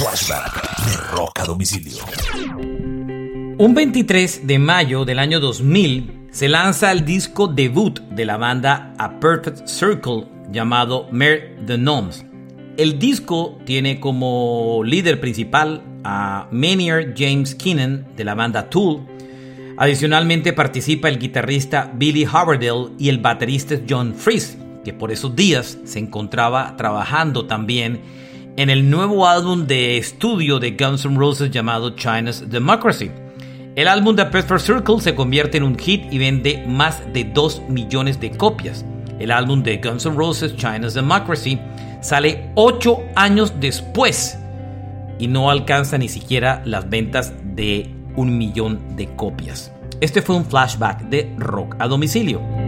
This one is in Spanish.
Flashback de Rock a Domicilio. Un 23 de mayo del año 2000 se lanza el disco debut de la banda A Perfect Circle llamado Mere the Gnomes. El disco tiene como líder principal a Maynard James Keenan de la banda Tool. Adicionalmente participa el guitarrista Billy Haverdale y el baterista John Freeze, que por esos días se encontraba trabajando también en el nuevo álbum de estudio de Guns N' Roses llamado China's Democracy. El álbum de Perfect Circle se convierte en un hit y vende más de 2 millones de copias. El álbum de Guns N' Roses China's Democracy sale 8 años después y no alcanza ni siquiera las ventas de un millón de copias. Este fue un flashback de rock a domicilio.